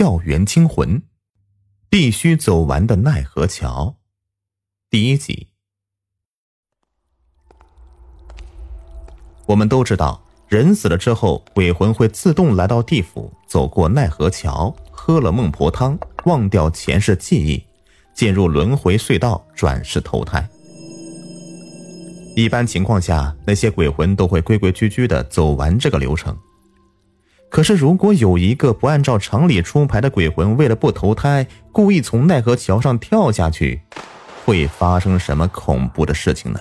校园惊魂，必须走完的奈何桥，第一集。我们都知道，人死了之后，鬼魂会自动来到地府，走过奈何桥，喝了孟婆汤，忘掉前世记忆，进入轮回隧道，转世投胎。一般情况下，那些鬼魂都会规规矩矩的走完这个流程。可是，如果有一个不按照常理出牌的鬼魂，为了不投胎，故意从奈何桥上跳下去，会发生什么恐怖的事情呢？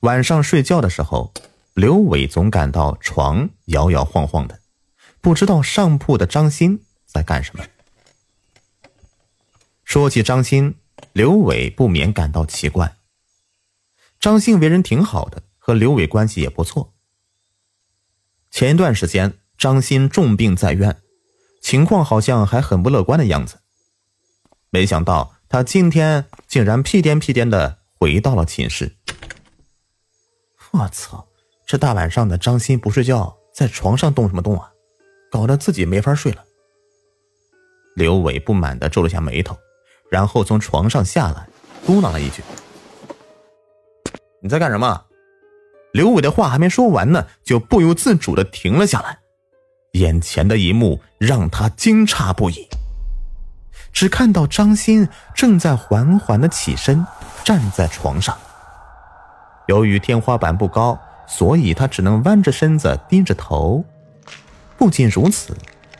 晚上睡觉的时候，刘伟总感到床摇摇晃晃的，不知道上铺的张鑫在干什么。说起张鑫，刘伟不免感到奇怪。张鑫为人挺好的，和刘伟关系也不错。前一段时间，张鑫重病在院，情况好像还很不乐观的样子。没想到他今天竟然屁颠屁颠的回到了寝室。我操！这大晚上的，张鑫不睡觉，在床上动什么动啊？搞得自己没法睡了。刘伟不满的皱了下眉头，然后从床上下来，嘟囔了一句。你在干什么？刘伟的话还没说完呢，就不由自主的停了下来。眼前的一幕让他惊诧不已。只看到张鑫正在缓缓的起身，站在床上。由于天花板不高，所以他只能弯着身子，低着头。不仅如此，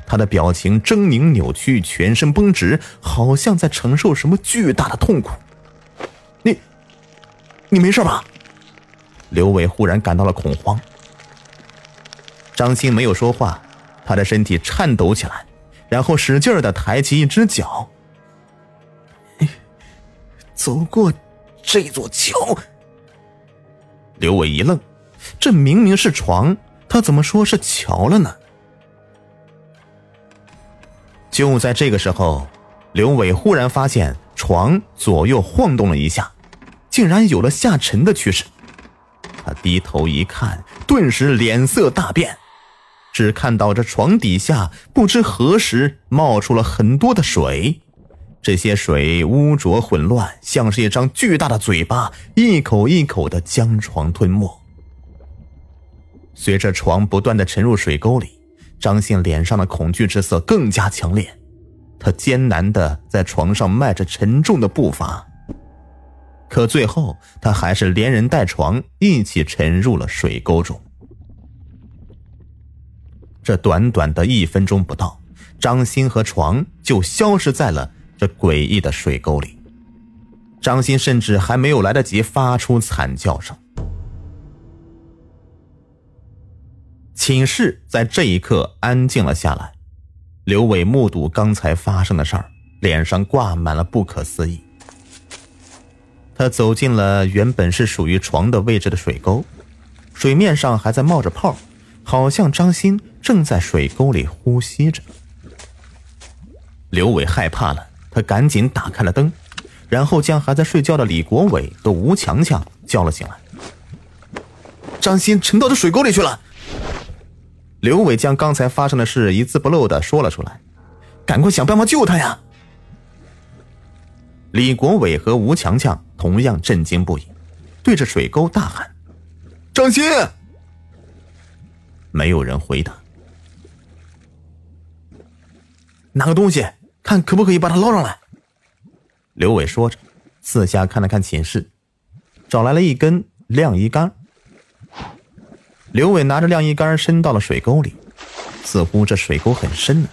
他的表情狰狞扭曲，全身绷直，好像在承受什么巨大的痛苦。你，没事吧？刘伟忽然感到了恐慌。张鑫没有说话，他的身体颤抖起来，然后使劲的抬起一只脚。走过这座桥。刘伟一愣，这明明是床，他怎么说是桥了呢？就在这个时候，刘伟忽然发现床左右晃动了一下，竟然有了下沉的趋势。他低头一看，顿时脸色大变，只看到这床底下不知何时冒出了很多的水，这些水污浊混乱，像是一张巨大的嘴巴，一口一口的将床吞没。随着床不断的沉入水沟里，张信脸上的恐惧之色更加强烈，他艰难的在床上迈着沉重的步伐。可最后，他还是连人带床一起沉入了水沟中。这短短的一分钟不到，张鑫和床就消失在了这诡异的水沟里。张鑫甚至还没有来得及发出惨叫声。寝室在这一刻安静了下来。刘伟目睹刚才发生的事儿，脸上挂满了不可思议。他走进了原本是属于床的位置的水沟，水面上还在冒着泡，好像张鑫正在水沟里呼吸着。刘伟害怕了，他赶紧打开了灯，然后将还在睡觉的李国伟和吴强强叫了醒来。张鑫沉到这水沟里去了。刘伟将刚才发生的事一字不漏的说了出来，赶快想办法救他呀！李国伟和吴强强同样震惊不已，对着水沟大喊：“张鑫！”没有人回答。拿个东西，看可不可以把他捞上来。刘伟说着，四下看了看寝室，找来了一根晾衣杆。刘伟拿着晾衣杆伸到了水沟里，似乎这水沟很深呢，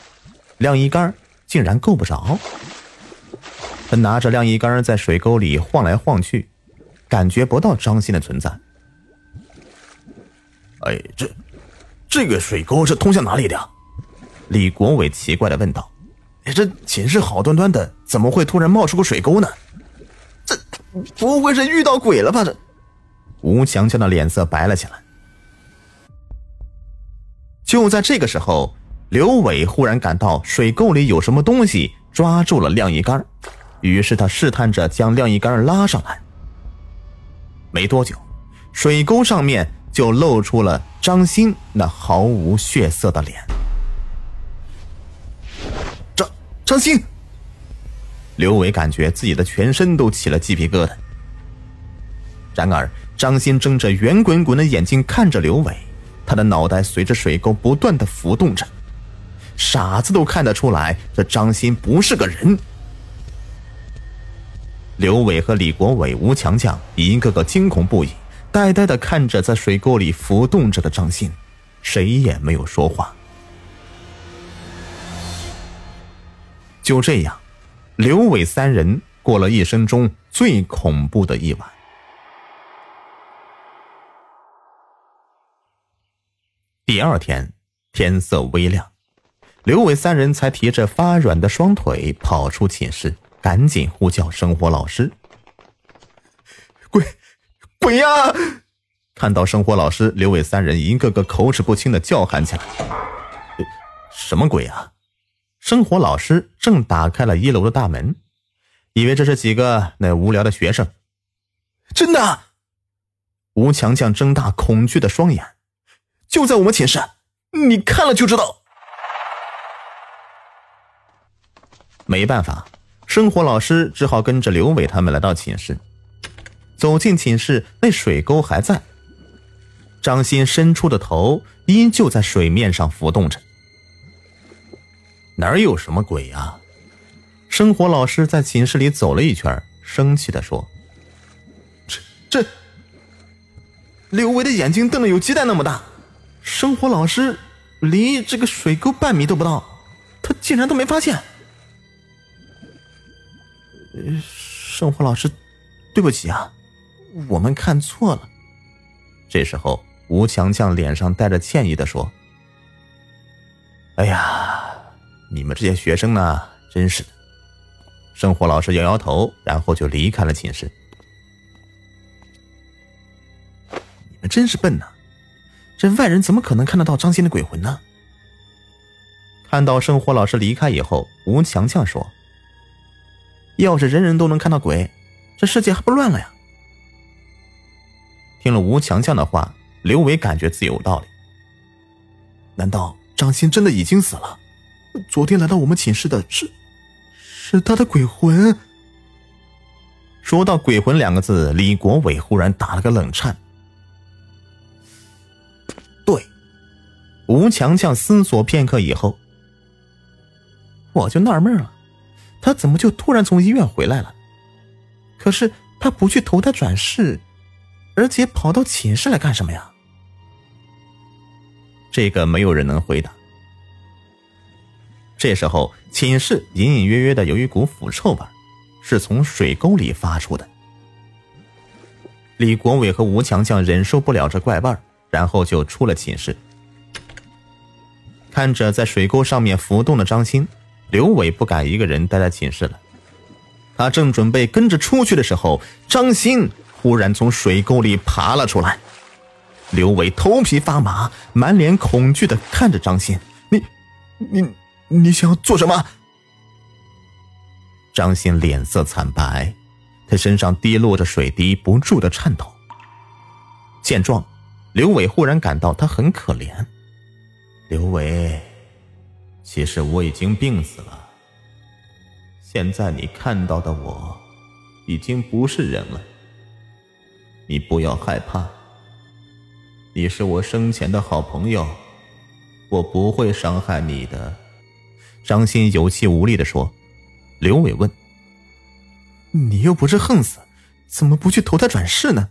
晾衣杆竟然够不着。他拿着晾衣杆在水沟里晃来晃去，感觉不到张鑫的存在。哎，这这个水沟是通向哪里的？李国伟奇怪的问道。哎，这寝室好端端的，怎么会突然冒出个水沟呢？这不会是遇到鬼了吧？这吴强强的脸色白了起来。就在这个时候，刘伟忽然感到水沟里有什么东西抓住了晾衣杆。于是他试探着将晾衣杆拉上来。没多久，水沟上面就露出了张鑫那毫无血色的脸。张张鑫，刘伟感觉自己的全身都起了鸡皮疙瘩。然而，张鑫睁着圆滚滚的眼睛看着刘伟，他的脑袋随着水沟不断的浮动着。傻子都看得出来，这张鑫不是个人。刘伟和李国伟、吴强强一个个惊恐不已，呆呆的看着在水沟里浮动着的张鑫，谁也没有说话。就这样，刘伟三人过了一生中最恐怖的一晚。第二天，天色微亮，刘伟三人才提着发软的双腿跑出寝室，赶紧呼叫生活老师。鬼，鬼呀！看到生活老师，刘伟三人一个个口齿不清的叫喊起来：“什么鬼啊？”生活老师正打开了一楼的大门，以为这是几个那无聊的学生。真的，吴强强睁大恐惧的双眼。就在我们寝室，你看了就知道。没办法，生活老师只好跟着刘伟他们来到寝室。走进寝室，那水沟还在，张鑫伸出的头依旧在水面上浮动着。哪有什么鬼啊？生活老师在寝室里走了一圈，生气的说：“这这……”刘伟的眼睛瞪得有鸡蛋那么大。生活老师离这个水沟半米都不到，他竟然都没发现。生活老师，对不起啊，我们看错了。这时候，吴强强脸上带着歉意的说：“哎呀，你们这些学生呢，真是的。”生活老师摇摇头，然后就离开了寝室。你们真是笨呐！这外人怎么可能看得到张鑫的鬼魂呢？看到生活老师离开以后，吴强强说：“要是人人都能看到鬼，这世界还不乱了呀？”听了吴强强的话，刘伟感觉自己有道理。难道张鑫真的已经死了？昨天来到我们寝室的是，是他的鬼魂？说到“鬼魂”两个字，李国伟忽然打了个冷颤。对吴强强思索片刻以后，我就纳闷了，他怎么就突然从医院回来了？可是他不去投胎转世，而且跑到寝室来干什么呀？这个没有人能回答。这时候，寝室隐隐约约的有一股腐臭味，是从水沟里发出的。李国伟和吴强强忍受不了这怪味然后就出了寝室。看着在水沟上面浮动的张鑫，刘伟不敢一个人待在寝室了。他正准备跟着出去的时候，张鑫忽然从水沟里爬了出来。刘伟头皮发麻，满脸恐惧的看着张鑫：“你，你，你想要做什么？”张鑫脸色惨白，他身上滴落着水滴，不住的颤抖。见状，刘伟忽然感到他很可怜。刘伟，其实我已经病死了。现在你看到的我，已经不是人了。你不要害怕，你是我生前的好朋友，我不会伤害你的。张鑫有气无力的说。刘伟问：“你又不是横死，怎么不去投胎转世呢？”